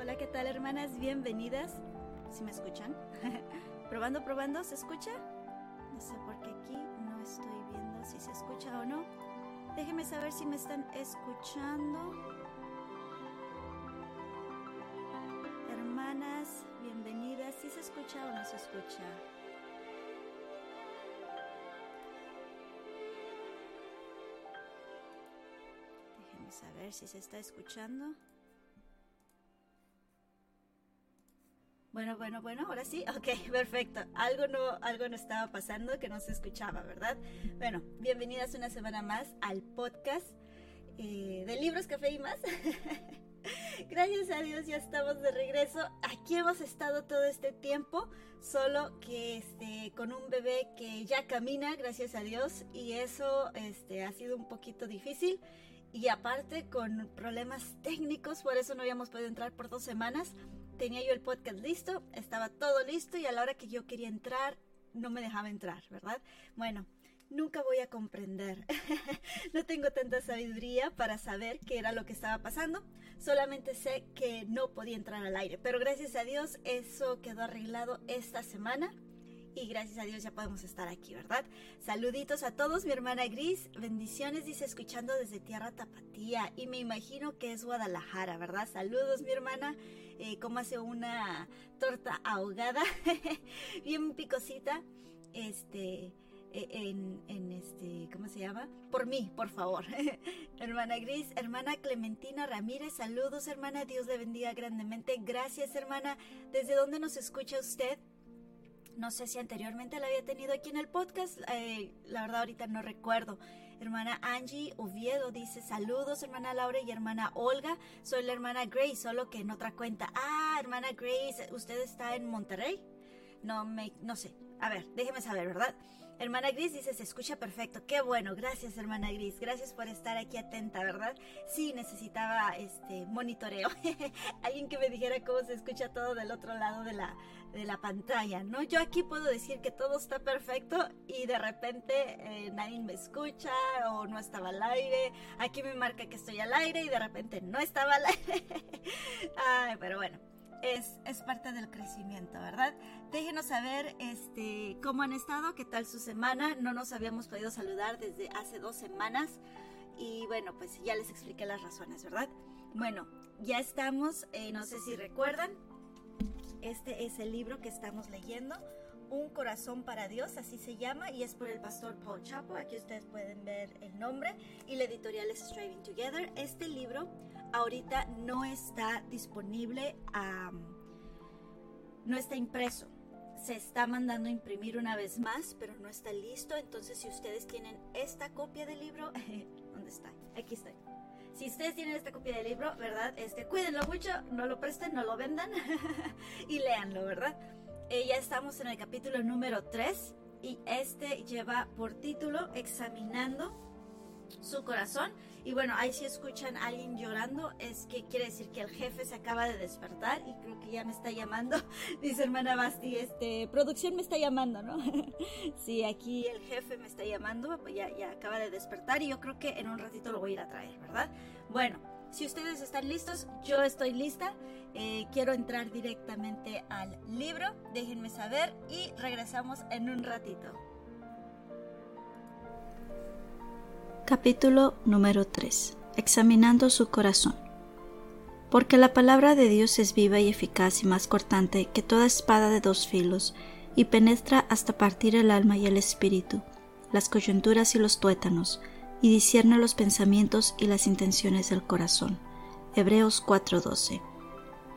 Hola, ¿qué tal hermanas? Bienvenidas. ¿Si me escuchan? probando, probando, ¿se escucha? No sé por qué aquí no estoy viendo si se escucha o no. Déjenme saber si me están escuchando. Hermanas, bienvenidas. ¿Si se escucha o no se escucha? Déjenme saber si se está escuchando. Bueno, bueno, bueno, ahora sí, ok, perfecto. Algo no, algo no estaba pasando que no se escuchaba, ¿verdad? Bueno, bienvenidas una semana más al podcast eh, de Libros, Café y más. Gracias a Dios ya estamos de regreso. Aquí hemos estado todo este tiempo, solo que este, con un bebé que ya camina, gracias a Dios, y eso este, ha sido un poquito difícil. Y aparte con problemas técnicos, por eso no habíamos podido entrar por dos semanas tenía yo el podcast listo, estaba todo listo y a la hora que yo quería entrar, no me dejaba entrar, ¿verdad? Bueno, nunca voy a comprender. no tengo tanta sabiduría para saber qué era lo que estaba pasando. Solamente sé que no podía entrar al aire. Pero gracias a Dios eso quedó arreglado esta semana y gracias a Dios ya podemos estar aquí, ¿verdad? Saluditos a todos, mi hermana Gris, bendiciones, dice, escuchando desde Tierra Tapatía y me imagino que es Guadalajara, ¿verdad? Saludos, mi hermana, eh, ¿cómo hace una torta ahogada? Bien picosita, este... E, en, en, este, ¿cómo se llama? Por mí, por favor. hermana Gris, hermana Clementina Ramírez, saludos, hermana, Dios le bendiga grandemente. Gracias, hermana. ¿Desde dónde nos escucha usted? No sé si anteriormente la había tenido aquí en el podcast, eh, la verdad ahorita no recuerdo. Hermana Angie Oviedo dice saludos, hermana Laura y hermana Olga. Soy la hermana Grace, solo que en otra cuenta. Ah, hermana Grace, ¿usted está en Monterrey? No me, no sé. A ver, déjeme saber, ¿verdad? Hermana Gris dice, se escucha perfecto. Qué bueno, gracias hermana Gris. Gracias por estar aquí atenta, ¿verdad? Sí, necesitaba este monitoreo. Alguien que me dijera cómo se escucha todo del otro lado de la, de la pantalla, ¿no? Yo aquí puedo decir que todo está perfecto y de repente eh, nadie me escucha o no estaba al aire. Aquí me marca que estoy al aire y de repente no estaba al aire. Ay, pero bueno es, es parte del crecimiento, ¿verdad? Déjenos saber este, cómo han estado, qué tal su semana. No nos habíamos podido saludar desde hace dos semanas y bueno, pues ya les expliqué las razones, ¿verdad? Bueno, ya estamos, eh, no sé si recuerdan, este es el libro que estamos leyendo. Un corazón para Dios, así se llama, y es por el pastor Paul Chapo. Aquí ustedes pueden ver el nombre y la editorial es Striving Together. Este libro ahorita no está disponible, no está impreso. Se está mandando a imprimir una vez más, pero no está listo. Entonces, si ustedes tienen esta copia del libro, ¿dónde está? Aquí está. Si ustedes tienen esta copia del libro, ¿verdad? Este, cuídenlo mucho, no lo presten, no lo vendan y léanlo, ¿verdad? Eh, ya estamos en el capítulo número 3 y este lleva por título Examinando su corazón. Y bueno, ahí si escuchan a alguien llorando, es que quiere decir que el jefe se acaba de despertar y creo que ya me está llamando. Dice hermana Basti, este, producción me está llamando, ¿no? sí, aquí el jefe me está llamando, pues ya, acaba de despertar y yo creo que en un ratito lo voy a ir a traer, ¿verdad? Bueno, si ustedes están listos, yo estoy lista. Eh, quiero entrar directamente al libro. Déjenme saber y regresamos en un ratito. Capítulo número 3. Examinando su corazón. Porque la palabra de Dios es viva y eficaz y más cortante que toda espada de dos filos, y penetra hasta partir el alma y el espíritu, las coyunturas y los tuétanos, y discierne los pensamientos y las intenciones del corazón. Hebreos 4:12.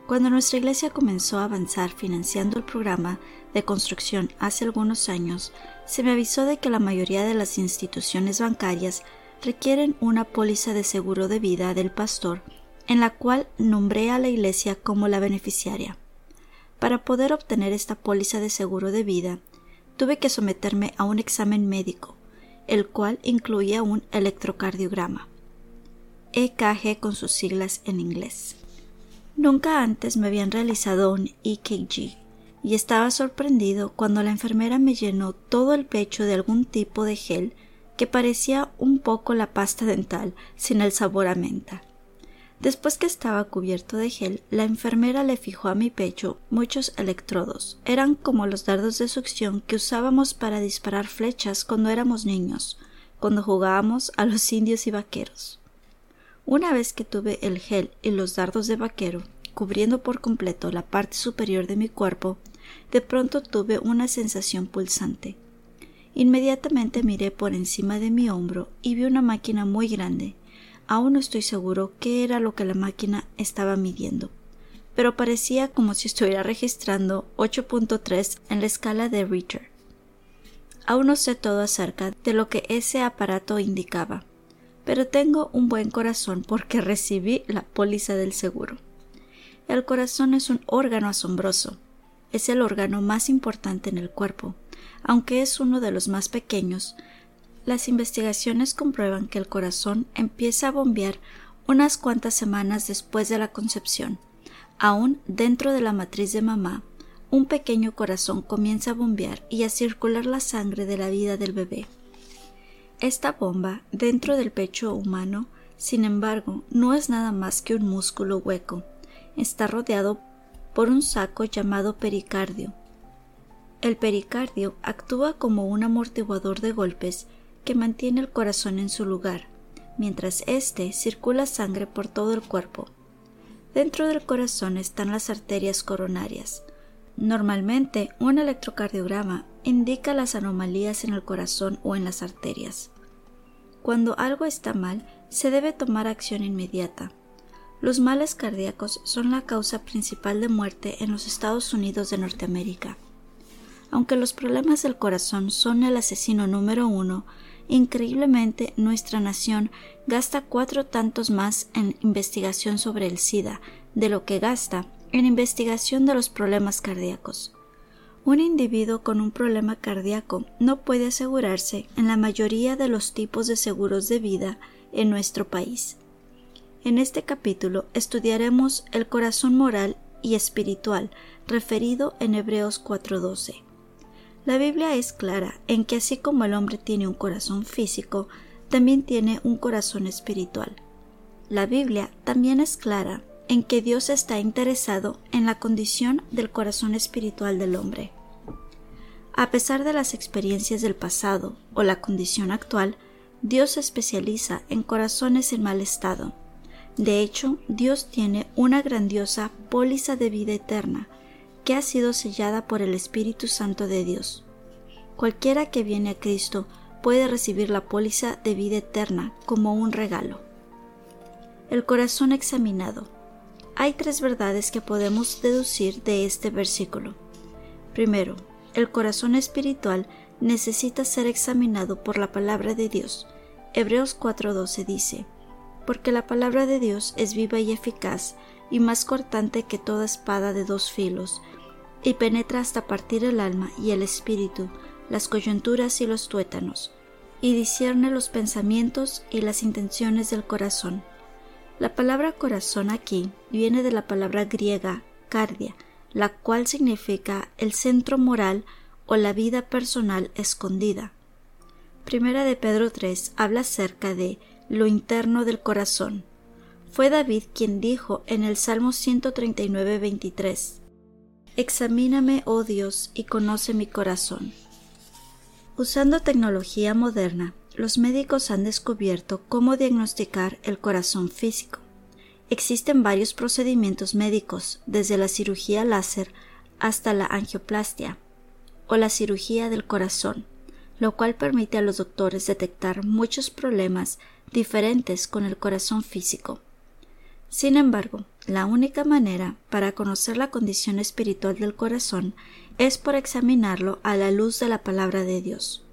Cuando nuestra iglesia comenzó a avanzar financiando el programa de construcción hace algunos años, se me avisó de que la mayoría de las instituciones bancarias requieren una póliza de seguro de vida del pastor en la cual nombré a la iglesia como la beneficiaria. Para poder obtener esta póliza de seguro de vida, tuve que someterme a un examen médico, el cual incluía un electrocardiograma. EKG con sus siglas en inglés. Nunca antes me habían realizado un EKG y estaba sorprendido cuando la enfermera me llenó todo el pecho de algún tipo de gel que parecía un poco la pasta dental sin el sabor a menta. Después que estaba cubierto de gel, la enfermera le fijó a mi pecho muchos electrodos. Eran como los dardos de succión que usábamos para disparar flechas cuando éramos niños, cuando jugábamos a los indios y vaqueros. Una vez que tuve el gel y los dardos de vaquero, cubriendo por completo la parte superior de mi cuerpo, de pronto tuve una sensación pulsante. Inmediatamente miré por encima de mi hombro y vi una máquina muy grande, Aún no estoy seguro qué era lo que la máquina estaba midiendo, pero parecía como si estuviera registrando 8.3 en la escala de Richter. Aún no sé todo acerca de lo que ese aparato indicaba, pero tengo un buen corazón porque recibí la póliza del seguro. El corazón es un órgano asombroso. Es el órgano más importante en el cuerpo, aunque es uno de los más pequeños, las investigaciones comprueban que el corazón empieza a bombear unas cuantas semanas después de la concepción. Aún dentro de la matriz de mamá, un pequeño corazón comienza a bombear y a circular la sangre de la vida del bebé. Esta bomba dentro del pecho humano, sin embargo, no es nada más que un músculo hueco. Está rodeado por un saco llamado pericardio. El pericardio actúa como un amortiguador de golpes que mantiene el corazón en su lugar, mientras éste circula sangre por todo el cuerpo. Dentro del corazón están las arterias coronarias. Normalmente, un electrocardiograma indica las anomalías en el corazón o en las arterias. Cuando algo está mal, se debe tomar acción inmediata. Los males cardíacos son la causa principal de muerte en los Estados Unidos de Norteamérica. Aunque los problemas del corazón son el asesino número uno, Increíblemente, nuestra nación gasta cuatro tantos más en investigación sobre el SIDA de lo que gasta en investigación de los problemas cardíacos. Un individuo con un problema cardíaco no puede asegurarse en la mayoría de los tipos de seguros de vida en nuestro país. En este capítulo estudiaremos el corazón moral y espiritual referido en Hebreos 4:12. La Biblia es clara en que así como el hombre tiene un corazón físico, también tiene un corazón espiritual. La Biblia también es clara en que Dios está interesado en la condición del corazón espiritual del hombre. A pesar de las experiencias del pasado o la condición actual, Dios se especializa en corazones en mal estado. De hecho, Dios tiene una grandiosa póliza de vida eterna que ha sido sellada por el Espíritu Santo de Dios. Cualquiera que viene a Cristo puede recibir la póliza de vida eterna como un regalo. El corazón examinado. Hay tres verdades que podemos deducir de este versículo. Primero, el corazón espiritual necesita ser examinado por la palabra de Dios. Hebreos 4:12 dice, Porque la palabra de Dios es viva y eficaz, y más cortante que toda espada de dos filos, y penetra hasta partir el alma y el espíritu, las coyunturas y los tuétanos, y discierne los pensamientos y las intenciones del corazón. La palabra corazón aquí viene de la palabra griega cardia, la cual significa el centro moral o la vida personal escondida. Primera de Pedro 3 habla acerca de lo interno del corazón. Fue David quien dijo en el Salmo 139, 23, Examíname, oh Dios, y conoce mi corazón. Usando tecnología moderna, los médicos han descubierto cómo diagnosticar el corazón físico. Existen varios procedimientos médicos, desde la cirugía láser hasta la angioplastia o la cirugía del corazón, lo cual permite a los doctores detectar muchos problemas diferentes con el corazón físico. Sin embargo, la única manera para conocer la condición espiritual del corazón es por examinarlo a la luz de la palabra de Dios.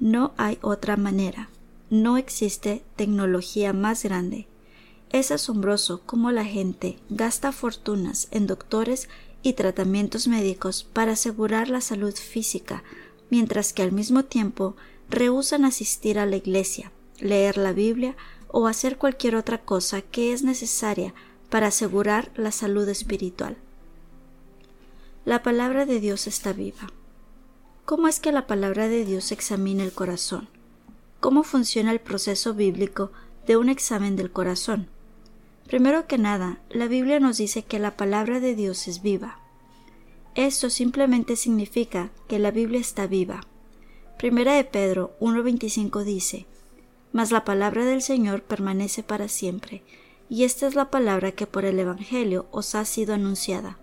No hay otra manera. No existe tecnología más grande. Es asombroso cómo la gente gasta fortunas en doctores y tratamientos médicos para asegurar la salud física, mientras que al mismo tiempo rehusan asistir a la iglesia, leer la Biblia o hacer cualquier otra cosa que es necesaria para asegurar la salud espiritual. La palabra de Dios está viva. ¿Cómo es que la palabra de Dios examina el corazón? ¿Cómo funciona el proceso bíblico de un examen del corazón? Primero que nada, la Biblia nos dice que la palabra de Dios es viva. Esto simplemente significa que la Biblia está viva. Primera de Pedro 1.25 dice, Mas la palabra del Señor permanece para siempre, y esta es la palabra que por el Evangelio os ha sido anunciada.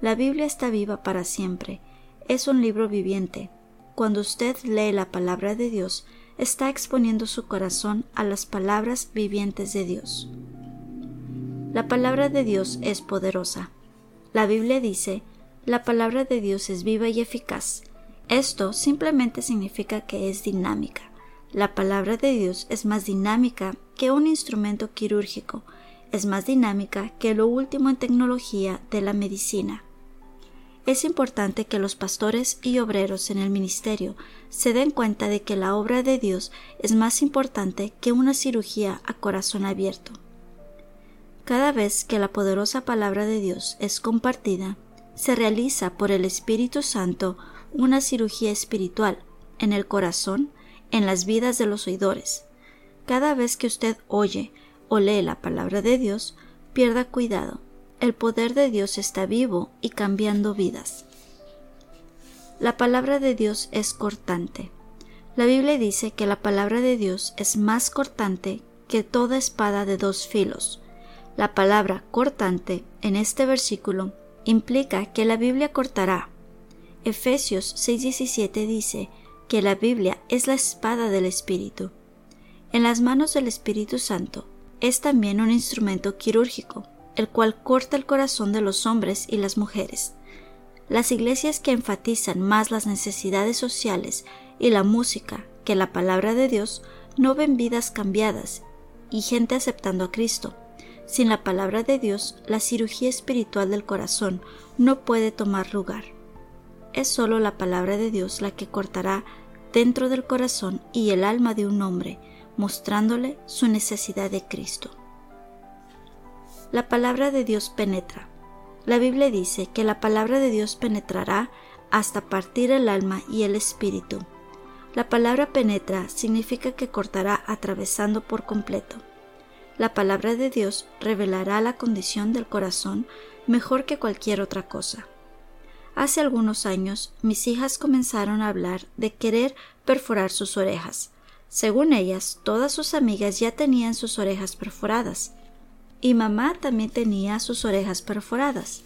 La Biblia está viva para siempre, es un libro viviente. Cuando usted lee la palabra de Dios, está exponiendo su corazón a las palabras vivientes de Dios. La palabra de Dios es poderosa. La Biblia dice, la palabra de Dios es viva y eficaz. Esto simplemente significa que es dinámica. La palabra de Dios es más dinámica que un instrumento quirúrgico, es más dinámica que lo último en tecnología de la medicina. Es importante que los pastores y obreros en el ministerio se den cuenta de que la obra de Dios es más importante que una cirugía a corazón abierto. Cada vez que la poderosa palabra de Dios es compartida, se realiza por el Espíritu Santo una cirugía espiritual en el corazón, en las vidas de los oidores. Cada vez que usted oye o lee la palabra de Dios, pierda cuidado. El poder de Dios está vivo y cambiando vidas. La palabra de Dios es cortante. La Biblia dice que la palabra de Dios es más cortante que toda espada de dos filos la palabra cortante en este versículo implica que la Biblia cortará. Efesios 6:17 dice que la Biblia es la espada del Espíritu. En las manos del Espíritu Santo es también un instrumento quirúrgico, el cual corta el corazón de los hombres y las mujeres. Las iglesias que enfatizan más las necesidades sociales y la música que la palabra de Dios no ven vidas cambiadas y gente aceptando a Cristo, sin la palabra de Dios, la cirugía espiritual del corazón no puede tomar lugar. Es sólo la palabra de Dios la que cortará dentro del corazón y el alma de un hombre, mostrándole su necesidad de Cristo. La palabra de Dios penetra. La Biblia dice que la palabra de Dios penetrará hasta partir el alma y el espíritu. La palabra penetra significa que cortará atravesando por completo la palabra de Dios revelará la condición del corazón mejor que cualquier otra cosa. Hace algunos años mis hijas comenzaron a hablar de querer perforar sus orejas. Según ellas, todas sus amigas ya tenían sus orejas perforadas. Y mamá también tenía sus orejas perforadas.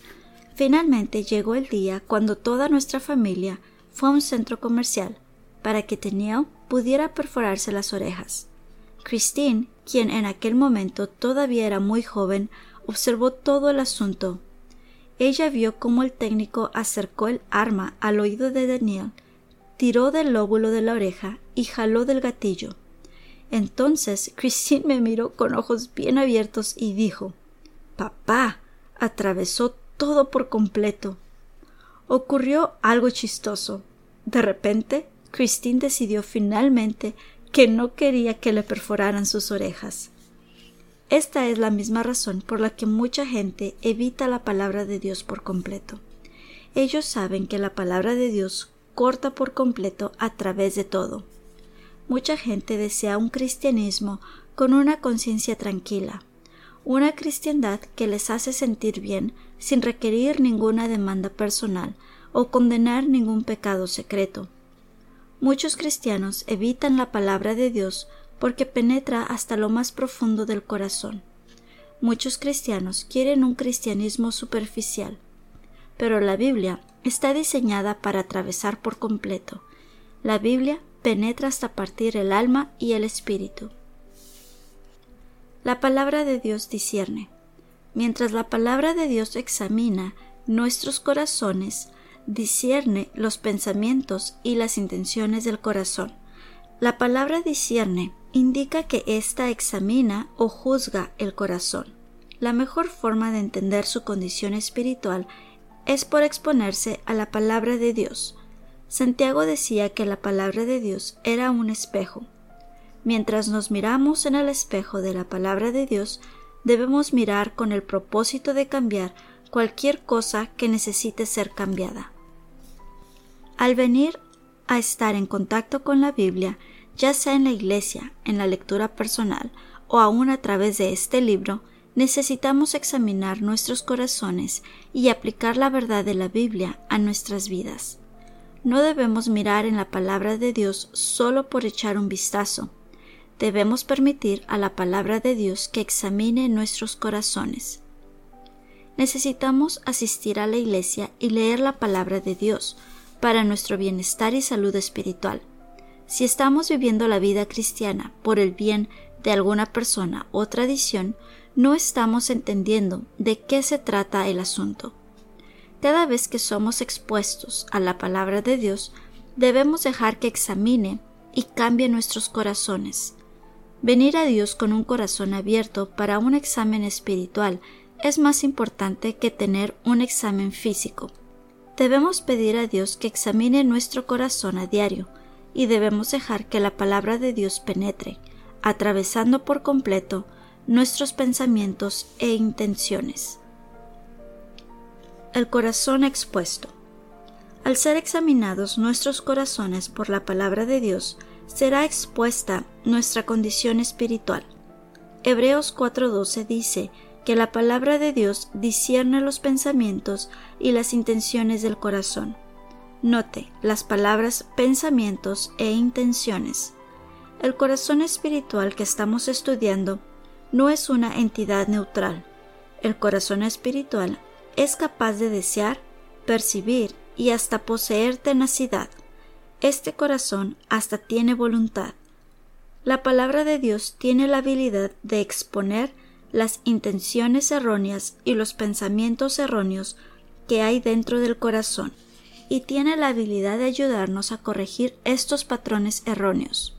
Finalmente llegó el día cuando toda nuestra familia fue a un centro comercial para que Teniel pudiera perforarse las orejas. Christine, quien en aquel momento todavía era muy joven, observó todo el asunto. Ella vio cómo el técnico acercó el arma al oído de Daniel, tiró del lóbulo de la oreja y jaló del gatillo. Entonces Christine me miró con ojos bien abiertos y dijo Papá. atravesó todo por completo. Ocurrió algo chistoso. De repente, Christine decidió finalmente que no quería que le perforaran sus orejas. Esta es la misma razón por la que mucha gente evita la palabra de Dios por completo. Ellos saben que la palabra de Dios corta por completo a través de todo. Mucha gente desea un cristianismo con una conciencia tranquila, una cristiandad que les hace sentir bien sin requerir ninguna demanda personal o condenar ningún pecado secreto. Muchos cristianos evitan la palabra de Dios porque penetra hasta lo más profundo del corazón. Muchos cristianos quieren un cristianismo superficial, pero la Biblia está diseñada para atravesar por completo. La Biblia penetra hasta partir el alma y el espíritu. La palabra de Dios discierne. Mientras la palabra de Dios examina nuestros corazones, discierne los pensamientos y las intenciones del corazón. La palabra discierne indica que ésta examina o juzga el corazón. La mejor forma de entender su condición espiritual es por exponerse a la palabra de Dios. Santiago decía que la palabra de Dios era un espejo. Mientras nos miramos en el espejo de la palabra de Dios, debemos mirar con el propósito de cambiar cualquier cosa que necesite ser cambiada. Al venir a estar en contacto con la Biblia, ya sea en la iglesia, en la lectura personal o aún a través de este libro, necesitamos examinar nuestros corazones y aplicar la verdad de la Biblia a nuestras vidas. No debemos mirar en la palabra de Dios solo por echar un vistazo. Debemos permitir a la palabra de Dios que examine nuestros corazones. Necesitamos asistir a la iglesia y leer la palabra de Dios para nuestro bienestar y salud espiritual. Si estamos viviendo la vida cristiana por el bien de alguna persona o tradición, no estamos entendiendo de qué se trata el asunto. Cada vez que somos expuestos a la palabra de Dios, debemos dejar que examine y cambie nuestros corazones. Venir a Dios con un corazón abierto para un examen espiritual es más importante que tener un examen físico. Debemos pedir a Dios que examine nuestro corazón a diario y debemos dejar que la palabra de Dios penetre, atravesando por completo nuestros pensamientos e intenciones. El corazón expuesto. Al ser examinados nuestros corazones por la palabra de Dios, será expuesta nuestra condición espiritual. Hebreos 4:12 dice que la palabra de Dios discierne los pensamientos y las intenciones del corazón. Note las palabras pensamientos e intenciones. El corazón espiritual que estamos estudiando no es una entidad neutral. El corazón espiritual es capaz de desear, percibir y hasta poseer tenacidad. Este corazón hasta tiene voluntad. La palabra de Dios tiene la habilidad de exponer las intenciones erróneas y los pensamientos erróneos que hay dentro del corazón, y tiene la habilidad de ayudarnos a corregir estos patrones erróneos.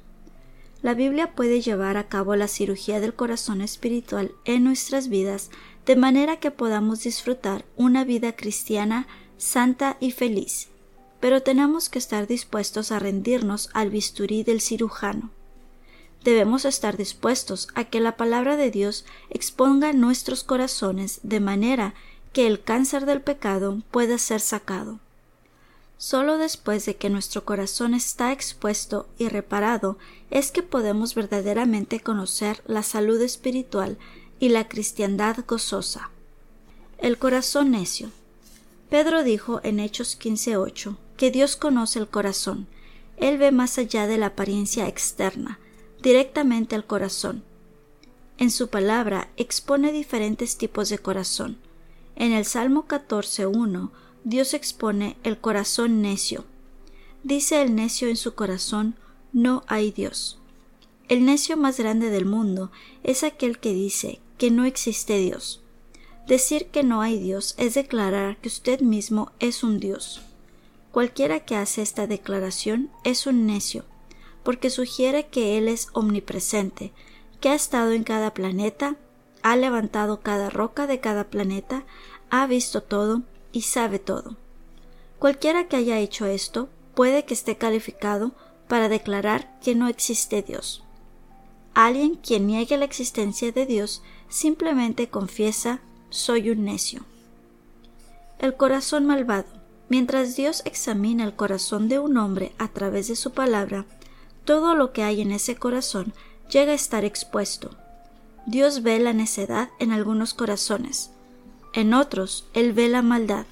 La Biblia puede llevar a cabo la cirugía del corazón espiritual en nuestras vidas de manera que podamos disfrutar una vida cristiana santa y feliz. Pero tenemos que estar dispuestos a rendirnos al bisturí del cirujano. Debemos estar dispuestos a que la palabra de Dios exponga nuestros corazones de manera que el cáncer del pecado pueda ser sacado. Solo después de que nuestro corazón está expuesto y reparado es que podemos verdaderamente conocer la salud espiritual y la cristiandad gozosa. El corazón necio. Pedro dijo en Hechos 15:8 que Dios conoce el corazón. Él ve más allá de la apariencia externa, directamente al corazón. En su palabra expone diferentes tipos de corazón. En el Salmo 14:1 Dios expone el corazón necio. Dice el necio en su corazón, no hay Dios. El necio más grande del mundo es aquel que dice que no existe Dios. Decir que no hay Dios es declarar que usted mismo es un Dios. Cualquiera que hace esta declaración es un necio, porque sugiere que Él es omnipresente, que ha estado en cada planeta, ha levantado cada roca de cada planeta, ha visto todo y sabe todo. Cualquiera que haya hecho esto puede que esté calificado para declarar que no existe Dios. Alguien quien niegue la existencia de Dios simplemente confiesa soy un necio. El corazón malvado. Mientras Dios examina el corazón de un hombre a través de su palabra, todo lo que hay en ese corazón llega a estar expuesto. Dios ve la necedad en algunos corazones, en otros él ve la maldad.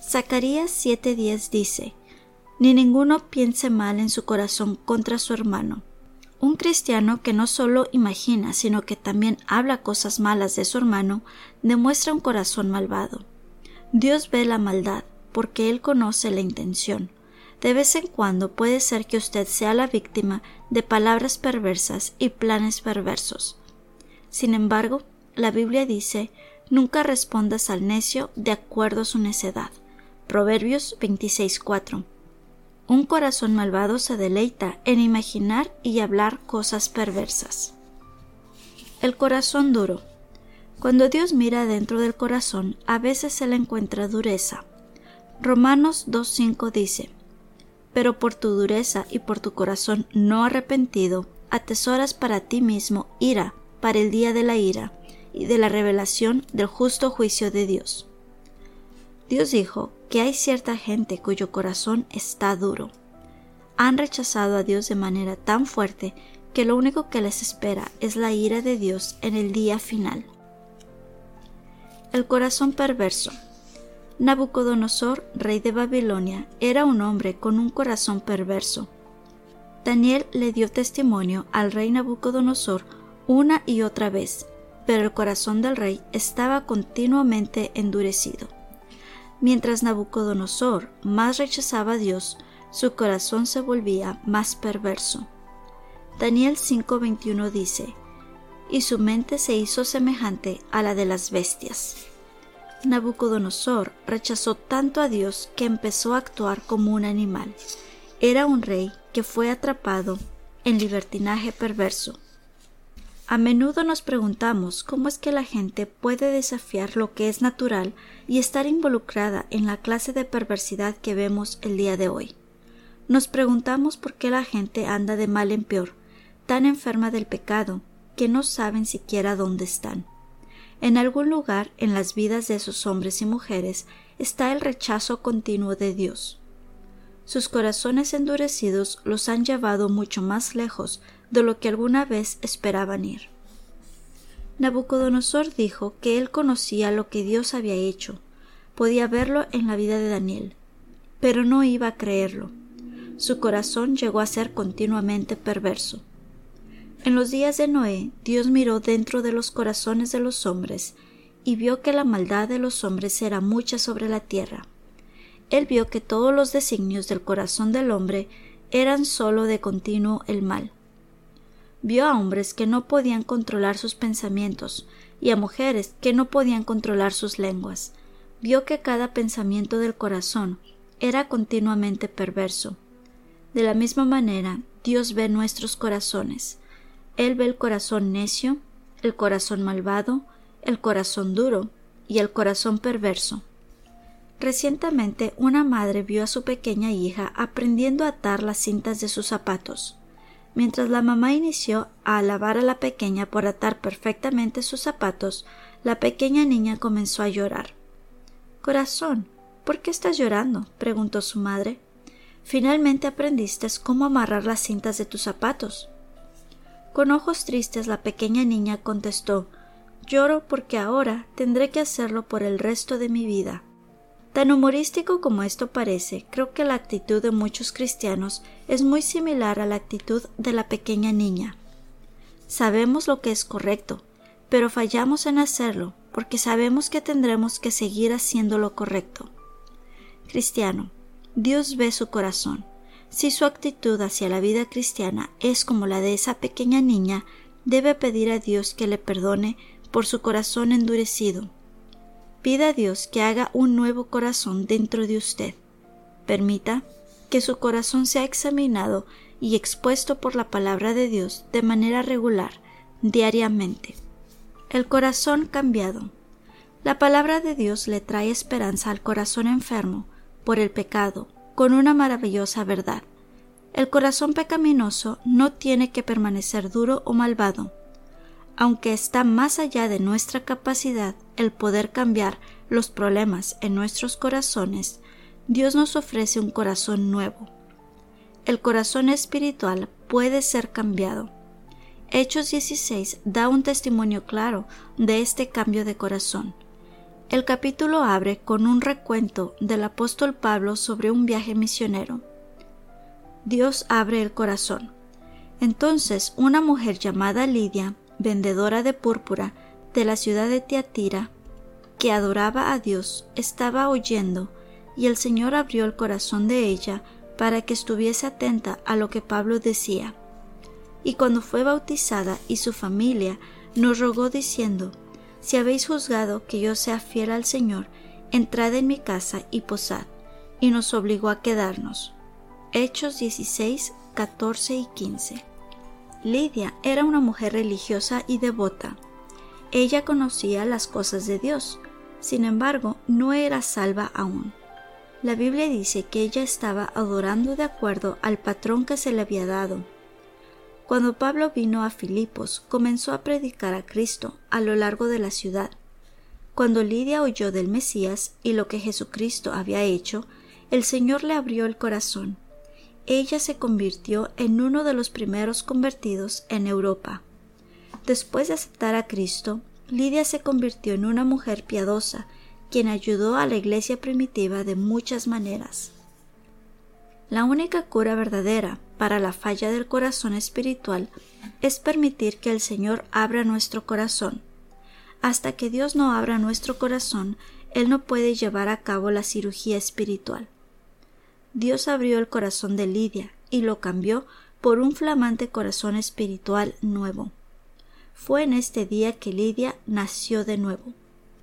Zacarías 7:10 dice, Ni ninguno piense mal en su corazón contra su hermano. Un cristiano que no solo imagina, sino que también habla cosas malas de su hermano, demuestra un corazón malvado. Dios ve la maldad, porque Él conoce la intención. De vez en cuando puede ser que usted sea la víctima de palabras perversas y planes perversos. Sin embargo, la Biblia dice Nunca respondas al necio de acuerdo a su necedad. Proverbios 26:4. Un corazón malvado se deleita en imaginar y hablar cosas perversas. El corazón duro. Cuando Dios mira dentro del corazón, a veces se le encuentra dureza. Romanos 2.5 dice, Pero por tu dureza y por tu corazón no arrepentido, atesoras para ti mismo ira para el día de la ira y de la revelación del justo juicio de Dios. Dios dijo que hay cierta gente cuyo corazón está duro. Han rechazado a Dios de manera tan fuerte que lo único que les espera es la ira de Dios en el día final. El corazón perverso. Nabucodonosor, rey de Babilonia, era un hombre con un corazón perverso. Daniel le dio testimonio al rey Nabucodonosor una y otra vez, pero el corazón del rey estaba continuamente endurecido. Mientras Nabucodonosor más rechazaba a Dios, su corazón se volvía más perverso. Daniel 5:21 dice, y su mente se hizo semejante a la de las bestias. Nabucodonosor rechazó tanto a Dios que empezó a actuar como un animal. Era un rey que fue atrapado en libertinaje perverso. A menudo nos preguntamos cómo es que la gente puede desafiar lo que es natural y estar involucrada en la clase de perversidad que vemos el día de hoy. Nos preguntamos por qué la gente anda de mal en peor, tan enferma del pecado, que no saben siquiera dónde están. En algún lugar en las vidas de esos hombres y mujeres está el rechazo continuo de Dios. Sus corazones endurecidos los han llevado mucho más lejos de lo que alguna vez esperaban ir. Nabucodonosor dijo que él conocía lo que Dios había hecho, podía verlo en la vida de Daniel, pero no iba a creerlo. Su corazón llegó a ser continuamente perverso. En los días de Noé, Dios miró dentro de los corazones de los hombres y vio que la maldad de los hombres era mucha sobre la tierra. Él vio que todos los designios del corazón del hombre eran sólo de continuo el mal vio a hombres que no podían controlar sus pensamientos y a mujeres que no podían controlar sus lenguas. Vio que cada pensamiento del corazón era continuamente perverso. De la misma manera, Dios ve nuestros corazones. Él ve el corazón necio, el corazón malvado, el corazón duro y el corazón perverso. Recientemente una madre vio a su pequeña hija aprendiendo a atar las cintas de sus zapatos. Mientras la mamá inició a alabar a la pequeña por atar perfectamente sus zapatos, la pequeña niña comenzó a llorar. Corazón, ¿por qué estás llorando? preguntó su madre. Finalmente aprendiste cómo amarrar las cintas de tus zapatos. Con ojos tristes la pequeña niña contestó Lloro porque ahora tendré que hacerlo por el resto de mi vida. Tan humorístico como esto parece, creo que la actitud de muchos cristianos es muy similar a la actitud de la pequeña niña. Sabemos lo que es correcto, pero fallamos en hacerlo porque sabemos que tendremos que seguir haciendo lo correcto. Cristiano, Dios ve su corazón. Si su actitud hacia la vida cristiana es como la de esa pequeña niña, debe pedir a Dios que le perdone por su corazón endurecido Pida a Dios que haga un nuevo corazón dentro de usted. Permita que su corazón sea examinado y expuesto por la palabra de Dios de manera regular, diariamente. El corazón cambiado. La palabra de Dios le trae esperanza al corazón enfermo por el pecado, con una maravillosa verdad. El corazón pecaminoso no tiene que permanecer duro o malvado, aunque está más allá de nuestra capacidad el poder cambiar los problemas en nuestros corazones, Dios nos ofrece un corazón nuevo. El corazón espiritual puede ser cambiado. Hechos 16 da un testimonio claro de este cambio de corazón. El capítulo abre con un recuento del apóstol Pablo sobre un viaje misionero. Dios abre el corazón. Entonces una mujer llamada Lidia vendedora de púrpura de la ciudad de Tiatira, que adoraba a Dios, estaba oyendo, y el Señor abrió el corazón de ella para que estuviese atenta a lo que Pablo decía. Y cuando fue bautizada y su familia, nos rogó diciendo, Si habéis juzgado que yo sea fiel al Señor, entrad en mi casa y posad, y nos obligó a quedarnos. Hechos 16, 14 y 15. Lidia era una mujer religiosa y devota. Ella conocía las cosas de Dios, sin embargo, no era salva aún. La Biblia dice que ella estaba adorando de acuerdo al patrón que se le había dado. Cuando Pablo vino a Filipos, comenzó a predicar a Cristo a lo largo de la ciudad. Cuando Lidia oyó del Mesías y lo que Jesucristo había hecho, el Señor le abrió el corazón ella se convirtió en uno de los primeros convertidos en Europa. Después de aceptar a Cristo, Lidia se convirtió en una mujer piadosa, quien ayudó a la iglesia primitiva de muchas maneras. La única cura verdadera para la falla del corazón espiritual es permitir que el Señor abra nuestro corazón. Hasta que Dios no abra nuestro corazón, Él no puede llevar a cabo la cirugía espiritual. Dios abrió el corazón de Lidia y lo cambió por un flamante corazón espiritual nuevo. Fue en este día que Lidia nació de nuevo,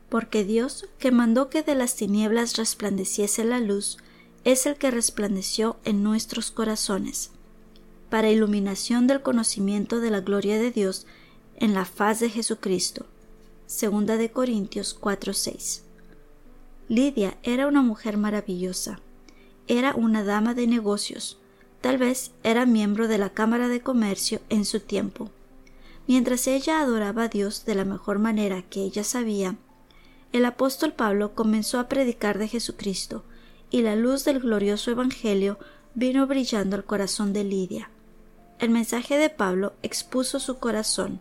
porque Dios, que mandó que de las tinieblas resplandeciese la luz, es el que resplandeció en nuestros corazones, para iluminación del conocimiento de la gloria de Dios en la faz de Jesucristo. Segunda de Corintios 4:6. Lidia era una mujer maravillosa. Era una dama de negocios. Tal vez era miembro de la Cámara de Comercio en su tiempo. Mientras ella adoraba a Dios de la mejor manera que ella sabía, el apóstol Pablo comenzó a predicar de Jesucristo, y la luz del glorioso Evangelio vino brillando al corazón de Lidia. El mensaje de Pablo expuso su corazón.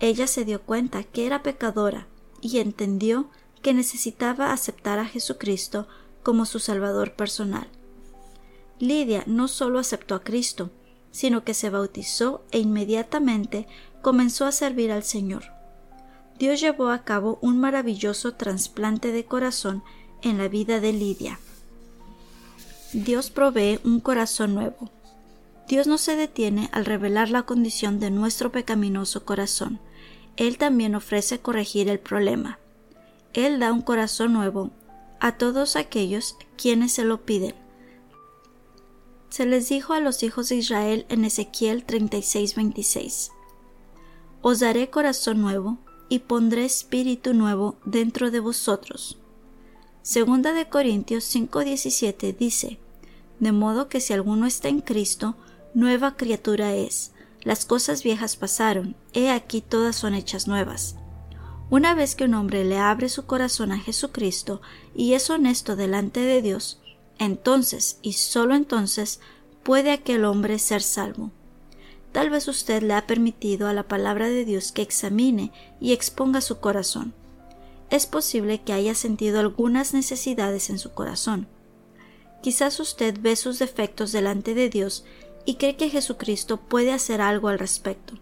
Ella se dio cuenta que era pecadora y entendió que necesitaba aceptar a Jesucristo como su Salvador personal. Lidia no solo aceptó a Cristo, sino que se bautizó e inmediatamente comenzó a servir al Señor. Dios llevó a cabo un maravilloso trasplante de corazón en la vida de Lidia. Dios provee un corazón nuevo. Dios no se detiene al revelar la condición de nuestro pecaminoso corazón. Él también ofrece corregir el problema. Él da un corazón nuevo a todos aquellos quienes se lo piden. Se les dijo a los hijos de Israel en Ezequiel 36:26 Os daré corazón nuevo y pondré espíritu nuevo dentro de vosotros. Segunda de Corintios 5:17 dice, de modo que si alguno está en Cristo, nueva criatura es. Las cosas viejas pasaron, he aquí todas son hechas nuevas. Una vez que un hombre le abre su corazón a Jesucristo y es honesto delante de Dios, entonces y sólo entonces puede aquel hombre ser salvo. Tal vez usted le ha permitido a la palabra de Dios que examine y exponga su corazón es posible que haya sentido algunas necesidades en su corazón. Quizás usted ve sus defectos delante de Dios y cree que Jesucristo puede hacer algo al respecto.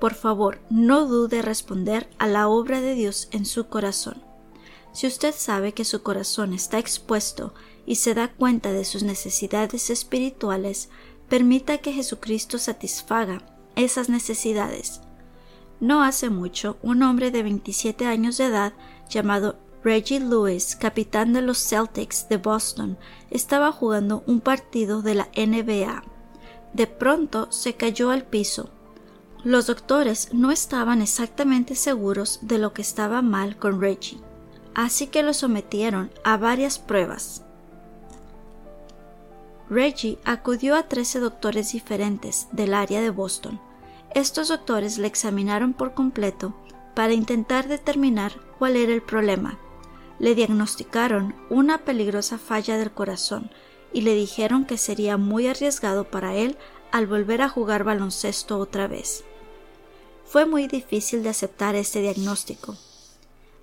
Por favor, no dude responder a la obra de Dios en su corazón. Si usted sabe que su corazón está expuesto y se da cuenta de sus necesidades espirituales, permita que Jesucristo satisfaga esas necesidades no hace mucho, un hombre de 27 años de edad llamado Reggie Lewis, capitán de los Celtics de Boston, estaba jugando un partido de la NBA. De pronto se cayó al piso. Los doctores no estaban exactamente seguros de lo que estaba mal con Reggie, así que lo sometieron a varias pruebas. Reggie acudió a 13 doctores diferentes del área de Boston, estos doctores le examinaron por completo para intentar determinar cuál era el problema. Le diagnosticaron una peligrosa falla del corazón y le dijeron que sería muy arriesgado para él al volver a jugar baloncesto otra vez. Fue muy difícil de aceptar este diagnóstico.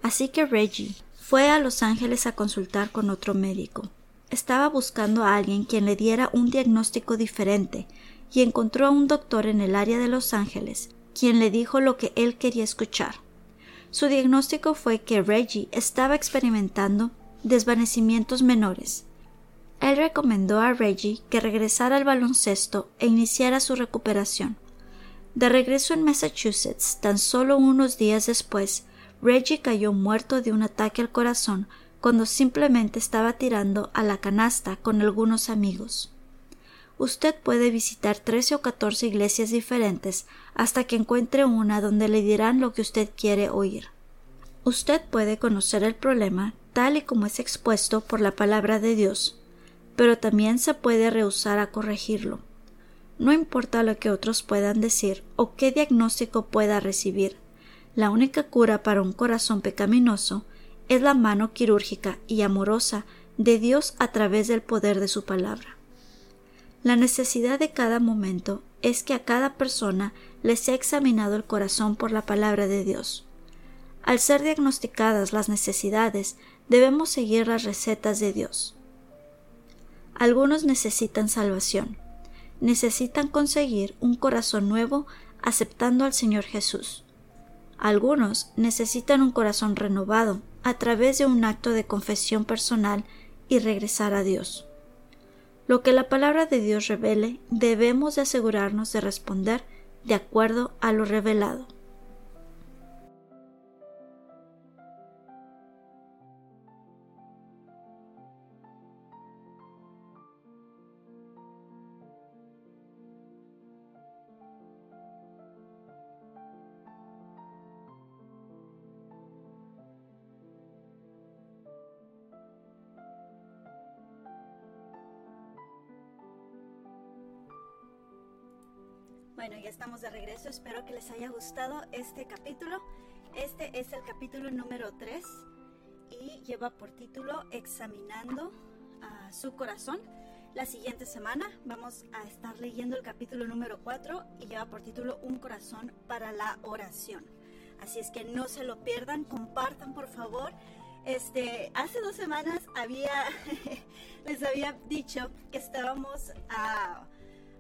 Así que Reggie fue a Los Ángeles a consultar con otro médico. Estaba buscando a alguien quien le diera un diagnóstico diferente y encontró a un doctor en el área de Los Ángeles, quien le dijo lo que él quería escuchar. Su diagnóstico fue que Reggie estaba experimentando desvanecimientos menores. Él recomendó a Reggie que regresara al baloncesto e iniciara su recuperación. De regreso en Massachusetts, tan solo unos días después, Reggie cayó muerto de un ataque al corazón cuando simplemente estaba tirando a la canasta con algunos amigos usted puede visitar trece o catorce iglesias diferentes hasta que encuentre una donde le dirán lo que usted quiere oír. Usted puede conocer el problema tal y como es expuesto por la palabra de Dios, pero también se puede rehusar a corregirlo. No importa lo que otros puedan decir o qué diagnóstico pueda recibir, la única cura para un corazón pecaminoso es la mano quirúrgica y amorosa de Dios a través del poder de su palabra. La necesidad de cada momento es que a cada persona le sea examinado el corazón por la palabra de Dios. Al ser diagnosticadas las necesidades, debemos seguir las recetas de Dios. Algunos necesitan salvación, necesitan conseguir un corazón nuevo aceptando al Señor Jesús. Algunos necesitan un corazón renovado a través de un acto de confesión personal y regresar a Dios. Lo que la palabra de Dios revele, debemos de asegurarnos de responder de acuerdo a lo revelado. Bueno, ya estamos de regreso. Espero que les haya gustado este capítulo. Este es el capítulo número 3 y lleva por título Examinando a su corazón. La siguiente semana vamos a estar leyendo el capítulo número 4 y lleva por título Un corazón para la oración. Así es que no se lo pierdan, compartan por favor. Este, hace dos semanas había, les había dicho que estábamos a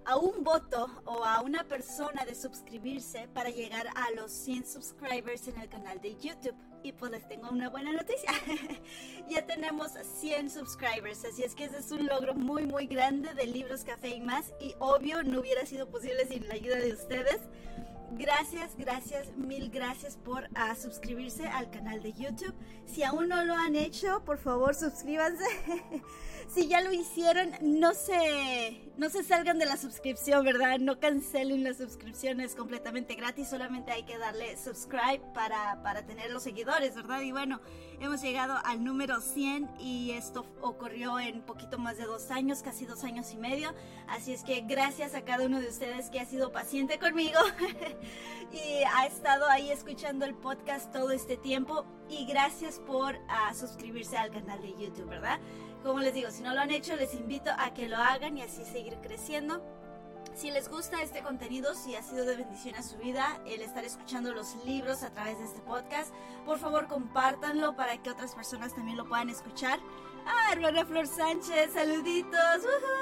a un voto o a una persona de suscribirse para llegar a los 100 subscribers en el canal de YouTube. Y pues les tengo una buena noticia. ya tenemos 100 subscribers, así es que ese es un logro muy muy grande de Libros Café y más. Y obvio no hubiera sido posible sin la ayuda de ustedes. Gracias, gracias, mil gracias por uh, suscribirse al canal de YouTube. Si aún no lo han hecho, por favor suscríbanse. si ya lo hicieron, no se, no se salgan de la suscripción, ¿verdad? No cancelen la suscripción, es completamente gratis, solamente hay que darle subscribe para, para tener los seguidores, ¿verdad? Y bueno, hemos llegado al número 100 y esto ocurrió en poquito más de dos años, casi dos años y medio. Así es que gracias a cada uno de ustedes que ha sido paciente conmigo y ha estado ahí escuchando el podcast todo este tiempo. Y gracias por uh, suscribirse al canal de YouTube, ¿verdad? Como les digo, si no lo han hecho, les invito a que lo hagan y así seguir creciendo. Si les gusta este contenido, si ha sido de bendición a su vida el estar escuchando los libros a través de este podcast, por favor compártanlo para que otras personas también lo puedan escuchar. Ah, hermana Flor Sánchez, saluditos.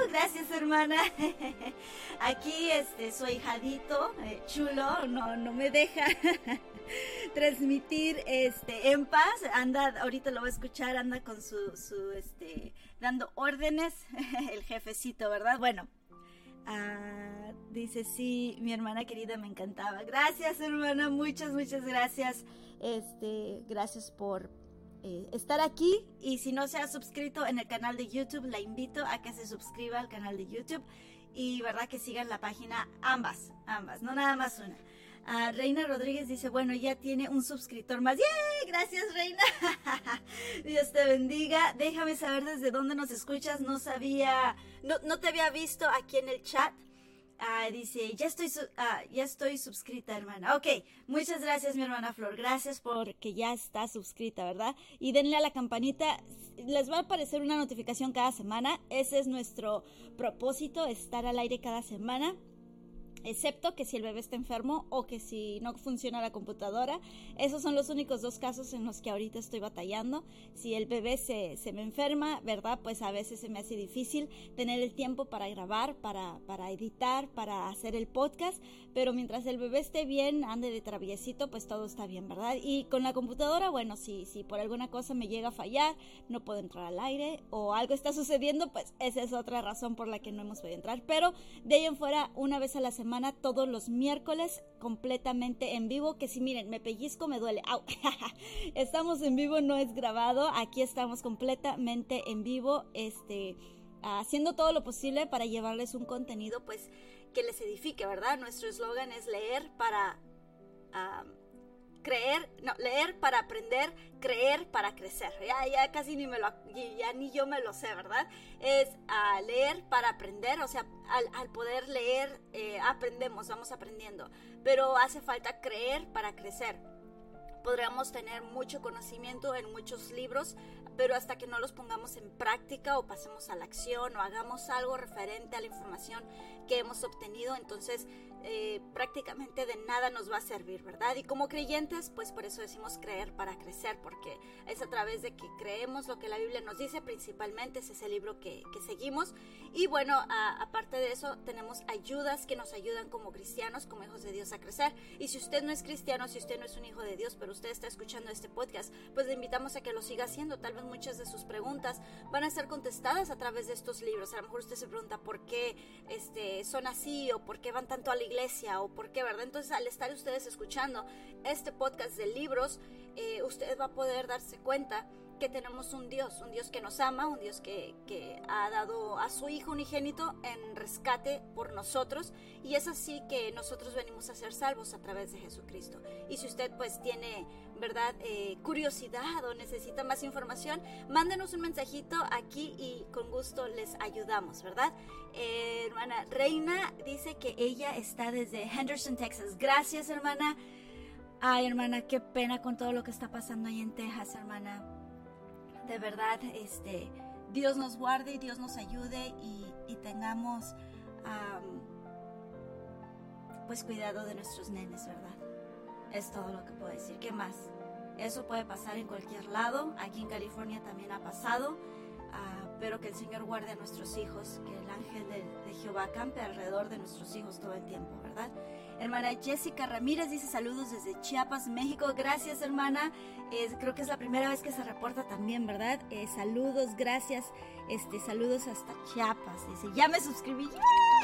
gracias, hermana. Aquí este su hijadito, eh, chulo, no, no me deja transmitir este en paz. Anda, ahorita lo voy a escuchar, anda con su, su este, dando órdenes, el jefecito, ¿verdad? Bueno, ah, dice, sí, mi hermana querida me encantaba. Gracias, hermana, muchas, muchas gracias. Este, gracias por eh, estar aquí y si no se ha suscrito en el canal de YouTube, la invito a que se suscriba al canal de YouTube y verdad que sigan la página ambas, ambas, no nada más una. Reina Rodríguez dice, bueno, ya tiene un suscriptor más. ¡Yay! Gracias, Reina. Dios te bendiga. Déjame saber desde dónde nos escuchas. No sabía, no, no te había visto aquí en el chat. Ah, dice, ya estoy, ah, ya estoy suscrita, hermana. Ok, muchas gracias, mi hermana Flor. Gracias porque ya está suscrita, ¿verdad? Y denle a la campanita. Les va a aparecer una notificación cada semana. Ese es nuestro propósito, estar al aire cada semana excepto que si el bebé está enfermo o que si no funciona la computadora. Esos son los únicos dos casos en los que ahorita estoy batallando. Si el bebé se, se me enferma, ¿verdad? Pues a veces se me hace difícil tener el tiempo para grabar, para, para editar, para hacer el podcast, pero mientras el bebé esté bien, ande de traviesito, pues todo está bien, ¿verdad? Y con la computadora, bueno, si, si por alguna cosa me llega a fallar, no puedo entrar al aire o algo está sucediendo, pues esa es otra razón por la que no hemos podido entrar. Pero de ahí en fuera, una vez a la semana, todos los miércoles completamente en vivo que si miren me pellizco me duele estamos en vivo no es grabado aquí estamos completamente en vivo este haciendo todo lo posible para llevarles un contenido pues que les edifique verdad nuestro eslogan es leer para creer, no, leer para aprender, creer para crecer. Ya, casi ni me lo, ya ni yo me lo sé, ¿verdad? Es a leer para aprender, o sea, al, poder leer eh, aprendemos, vamos aprendiendo, pero hace falta creer para crecer. Podríamos tener mucho conocimiento en muchos libros, pero hasta que no los pongamos en práctica o pasemos a la acción o hagamos algo referente a la información que hemos obtenido, entonces eh, prácticamente de nada nos va a servir, ¿verdad? Y como creyentes, pues por eso decimos creer para crecer, porque es a través de que creemos lo que la Biblia nos dice, principalmente es ese libro que, seguimos. Y bueno, aparte de eso, tenemos ayudas que nos ayudan como cristianos, como hijos de Dios a crecer. Y si usted no es cristiano, si usted no es un hijo de Dios, pero usted está escuchando este podcast, pues le invitamos a que lo siga haciendo. Tal vez muchas de sus preguntas van a ser contestadas a través de estos libros. A lo mejor usted se pregunta por qué este, son así o por qué van tanto a la iglesia o por qué, ¿verdad? Entonces, al estar ustedes escuchando este podcast de libros, eh, usted va a poder darse cuenta que tenemos un Dios, un Dios que nos ama, un Dios que, que, ha dado a su Hijo unigénito en rescate por nosotros y es así que nosotros venimos a ser salvos a través de Jesucristo. Y si usted pues tiene, ¿verdad?, eh, curiosidad o necesita más información, mándenos un mensajito aquí y con gusto les ayudamos, ¿verdad? Eh, hermana Reina dice que ella está desde Henderson, Texas. Gracias, hermana. Ay, hermana, qué pena con todo lo que está pasando ahí en Texas, hermana de verdad, este, Dios nos guarde y Dios nos ayude y, tengamos pues cuidado de nuestros nenes, ¿verdad? Es todo lo que puedo decir. ¿Qué más? Eso puede pasar en cualquier lado. Aquí en California también ha pasado. Ah, pero que el Señor guarde a nuestros hijos, que el ángel de, de Jehová campe alrededor de nuestros hijos todo el tiempo, ¿verdad? Hermana Jessica Ramírez dice saludos desde Chiapas, México. Gracias, hermana. creo que es la primera vez que se reporta también, ¿verdad? Eh, saludos, gracias. Este, saludos hasta Chiapas. Dice, ya me suscribí.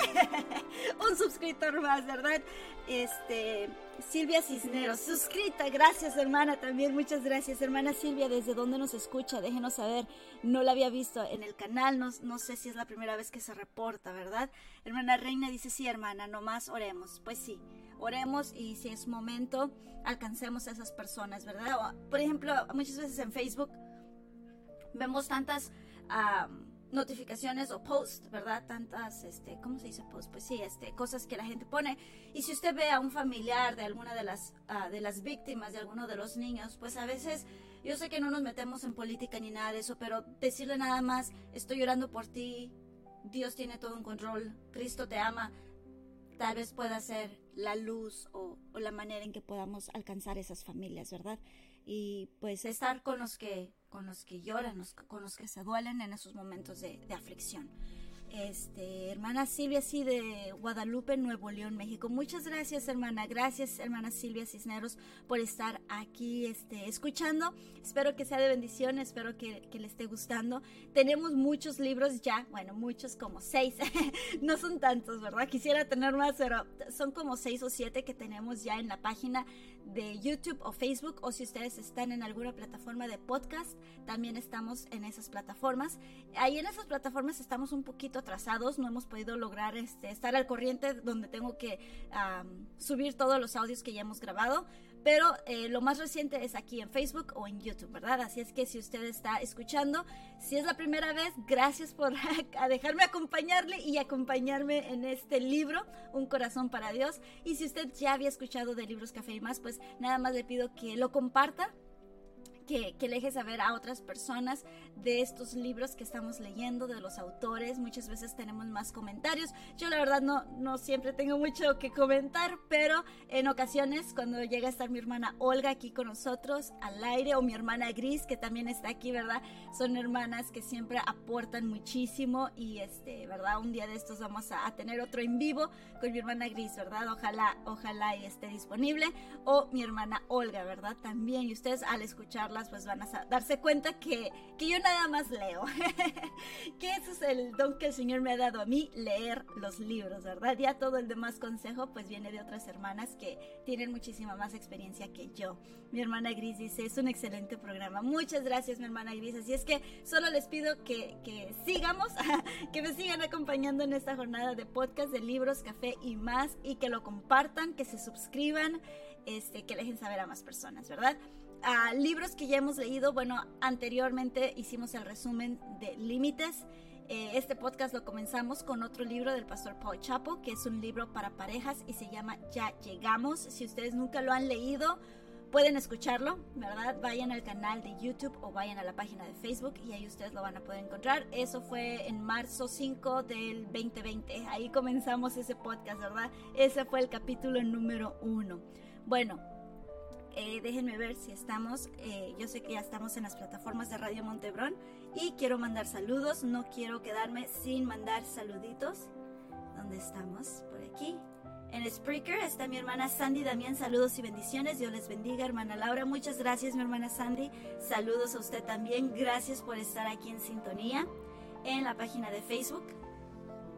Un suscriptor más, ¿verdad? Este, Silvia Cisneros, suscrita. Gracias, hermana, también. Muchas gracias, hermana Silvia. ¿Desde dónde nos escucha? Déjenos saber. No la había visto en el canal. No, no sé si es la primera vez que se reporta, ¿verdad? Hermana Reina dice, sí, hermana, nomás oremos. Pues sí, oremos y si es momento, alcancemos a esas personas, ¿verdad? por ejemplo, muchas veces en Facebook vemos tantas notificaciones o posts, ¿verdad? Tantas, este, ¿cómo se dice post? Pues sí, este, cosas que la gente pone. Y si usted ve a un familiar de alguna de las, ah, de las víctimas, de alguno de los niños, pues a veces yo sé que no nos metemos en política ni nada de eso, pero decirle nada más, estoy llorando por ti, Dios tiene todo en control, Cristo te ama, tal vez pueda ser la luz o, la manera en que podamos alcanzar esas familias, ¿verdad? Y pues estar con los que, con los que lloran, con los que se duelen en esos momentos de, de aflicción. Este, hermana Silvia, sí, de Guadalupe, Nuevo León, México. Muchas gracias, hermana. Gracias, hermana Silvia Cisneros, por estar aquí este, escuchando. Espero que sea de bendición, espero que, que le esté gustando. Tenemos muchos libros ya, bueno, muchos como seis. no son tantos, ¿verdad? Quisiera tener más, pero son como seis o siete que tenemos ya en la página de YouTube o Facebook o si ustedes están en alguna plataforma de podcast, también estamos en esas plataformas. Ahí en esas plataformas estamos un poquito atrasados, no hemos podido lograr este, estar al corriente donde tengo que subir todos los audios que ya hemos grabado, pero eh, lo más reciente es aquí en Facebook o en YouTube, ¿verdad? Así es que si usted está escuchando, si es la primera vez, gracias por dejarme acompañarle y acompañarme en este libro, Un corazón para Dios. Y si usted ya había escuchado de Libros Café y más, pues nada más le pido que lo comparta que, que, le deje saber a otras personas de estos libros que estamos leyendo, de los autores. Muchas veces tenemos más comentarios. Yo la verdad no, no siempre tengo mucho que comentar, pero en ocasiones cuando llega a estar mi hermana Olga aquí con nosotros al aire o mi hermana Gris que también está aquí, ¿verdad? Son hermanas que siempre aportan muchísimo y este, ¿verdad? Un día de estos vamos a, a tener otro en vivo con mi hermana Gris, ¿verdad? Ojalá, ojalá y esté disponible. O mi hermana Olga, ¿verdad? También. Y ustedes al escucharla pues van a darse cuenta que, que yo nada más leo. que ese es el don que el Señor me ha dado a mí, leer los libros, ¿verdad? Ya todo el demás consejo pues viene de otras hermanas que tienen muchísima más experiencia que yo. Mi hermana Gris dice, es un excelente programa. Muchas gracias, mi hermana Gris. Así es que solo les pido que, que sigamos, que me sigan acompañando en esta jornada de podcast de libros, café y más, y que lo compartan, que se suscriban, este, que dejen saber a más personas, ¿verdad? Libros que ya hemos leído, bueno, anteriormente hicimos el resumen de Límites. Eh, este podcast lo comenzamos con otro libro del pastor Paul Chapo, que es un libro para parejas y se llama Ya llegamos. Si ustedes nunca lo han leído, pueden escucharlo, ¿verdad? Vayan al canal de YouTube o vayan a la página de Facebook y ahí ustedes lo van a poder encontrar. Eso fue en marzo 5 del 2020. Ahí comenzamos ese podcast, ¿verdad? Ese fue el capítulo número uno. Bueno, eh, déjenme ver si estamos. Eh, yo sé que ya estamos en las plataformas de Radio Montebrón y quiero mandar saludos. No quiero quedarme sin mandar saluditos. ¿Dónde estamos? Por aquí. En Spreaker está mi hermana Sandy Damián. Saludos y bendiciones. Dios les bendiga, hermana Laura. Muchas gracias, mi hermana Sandy. Saludos a usted también. Gracias por estar aquí en sintonía. En la página de Facebook.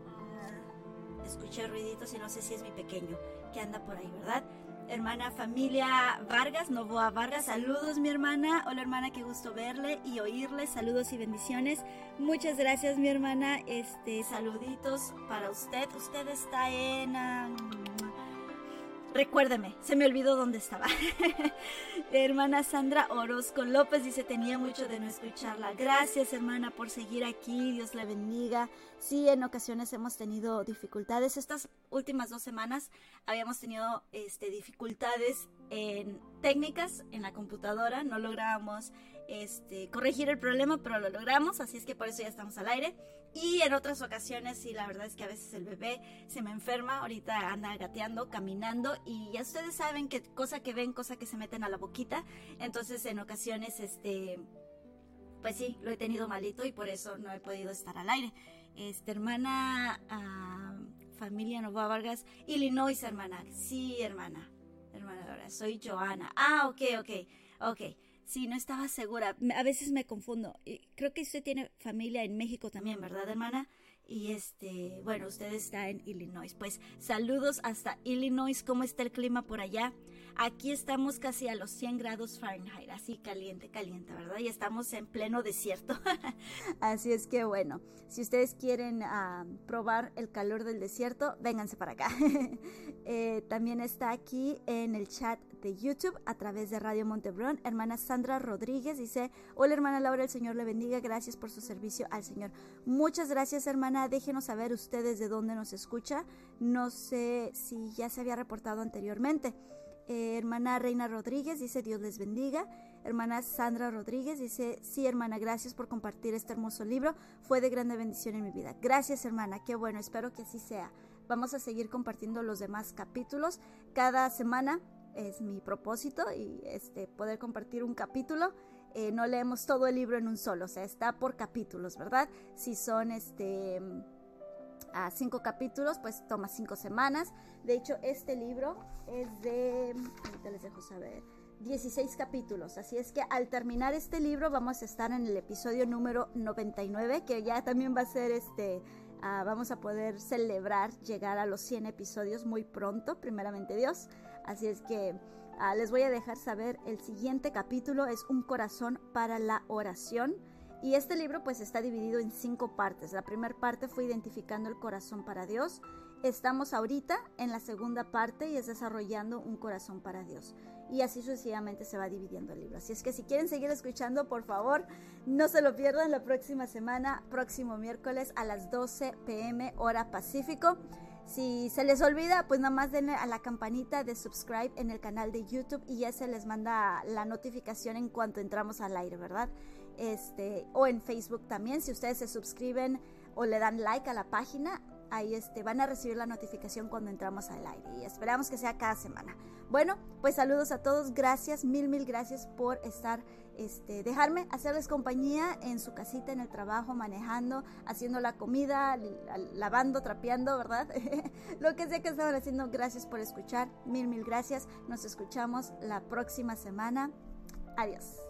Ah, escuché ruiditos y no sé si es mi pequeño que anda por ahí, ¿verdad? Hermana familia Vargas, Novoa Vargas. Saludos, mi hermana. Hola, hermana, qué gusto verle y oírle. Saludos y bendiciones. Muchas gracias, mi hermana. Este, saluditos para usted. Usted está en. Recuérdeme, se me olvidó dónde estaba. hermana Sandra Orozco López dice, tenía mucho de no escucharla. Gracias, hermana, por seguir aquí. Dios la bendiga. Sí, en ocasiones hemos tenido dificultades. Estas últimas dos semanas habíamos tenido este, dificultades en técnicas en la computadora. No lográbamos este, corregir el problema, pero lo logramos. Así es que por eso ya estamos al aire. Y en otras ocasiones, sí, la verdad es que a veces el bebé se me enferma, ahorita anda gateando, caminando y ya ustedes saben que cosa que ven, cosa que se meten a la boquita. Entonces en ocasiones, este, pues sí, lo he tenido malito y por eso no he podido estar al aire. Este, hermana, uh, familia Nova Vargas, Illinois, hermana. Sí, hermana. Hermana, soy Joana. Ah, ok, ok, ok. Sí, no estaba segura. A veces me confundo. Creo que usted tiene familia en México también, ¿verdad, hermana? Y este, bueno, usted está en Illinois. Pues saludos hasta Illinois. ¿Cómo está el clima por allá? Aquí estamos casi a los 100 grados Fahrenheit, así caliente, caliente, ¿verdad? Y estamos en pleno desierto. así es que bueno, si ustedes quieren ah, probar el calor del desierto, vénganse para acá. Eh, también está aquí en el chat de YouTube a través de Radio Montebrón. Hermana Sandra Rodríguez dice, hola hermana Laura, el Señor le bendiga, gracias por su servicio al Señor. Muchas gracias hermana, déjenos saber ustedes de dónde nos escucha. No sé si ya se había reportado anteriormente. Eh, hermana Reina Rodríguez dice Dios les bendiga. Hermana Sandra Rodríguez dice, sí hermana, gracias por compartir este hermoso libro. Fue de grande bendición en mi vida. Gracias hermana, qué bueno, espero que así sea. Vamos a seguir compartiendo los demás capítulos. Cada semana es mi propósito y este, poder compartir un capítulo. Eh, no leemos todo el libro en un solo, o sea, está por capítulos, ¿verdad? Si son este a cinco capítulos, pues toma cinco semanas. De hecho, este libro es de, ahorita les dejo saber, 16 capítulos. Así es que al terminar este libro vamos a estar en el episodio número 99, que ya también va a ser este, ah, vamos a poder celebrar llegar a los 100 episodios muy pronto, primeramente Dios. Así es que ah, les voy a dejar saber, el siguiente capítulo es un corazón para la oración. Y este libro pues está dividido en cinco partes. La primera parte fue identificando el corazón para Dios. Estamos ahorita en la segunda parte y es desarrollando un corazón para Dios. Y así sucesivamente se va dividiendo el libro. Así es que si quieren seguir escuchando, por favor, no se lo pierdan la próxima semana, próximo miércoles a las 12 pm hora Pacífico. Si se les olvida, pues nada más denle a la campanita de subscribe en el canal de YouTube y ya se les manda la notificación en cuanto entramos al aire, ¿verdad? Este, o en Facebook también. Si ustedes se suscriben o le dan like a la página, ahí este, van a recibir la notificación cuando entramos al aire y esperamos que sea cada semana. Bueno, pues saludos a todos, gracias, mil, mil gracias por estar, este, dejarme hacerles compañía en su casita, en el trabajo, manejando, haciendo la comida, lavando, trapeando, ¿verdad? Lo que sea que estaban haciendo, gracias por escuchar, mil, mil gracias, nos escuchamos la próxima semana. Adiós.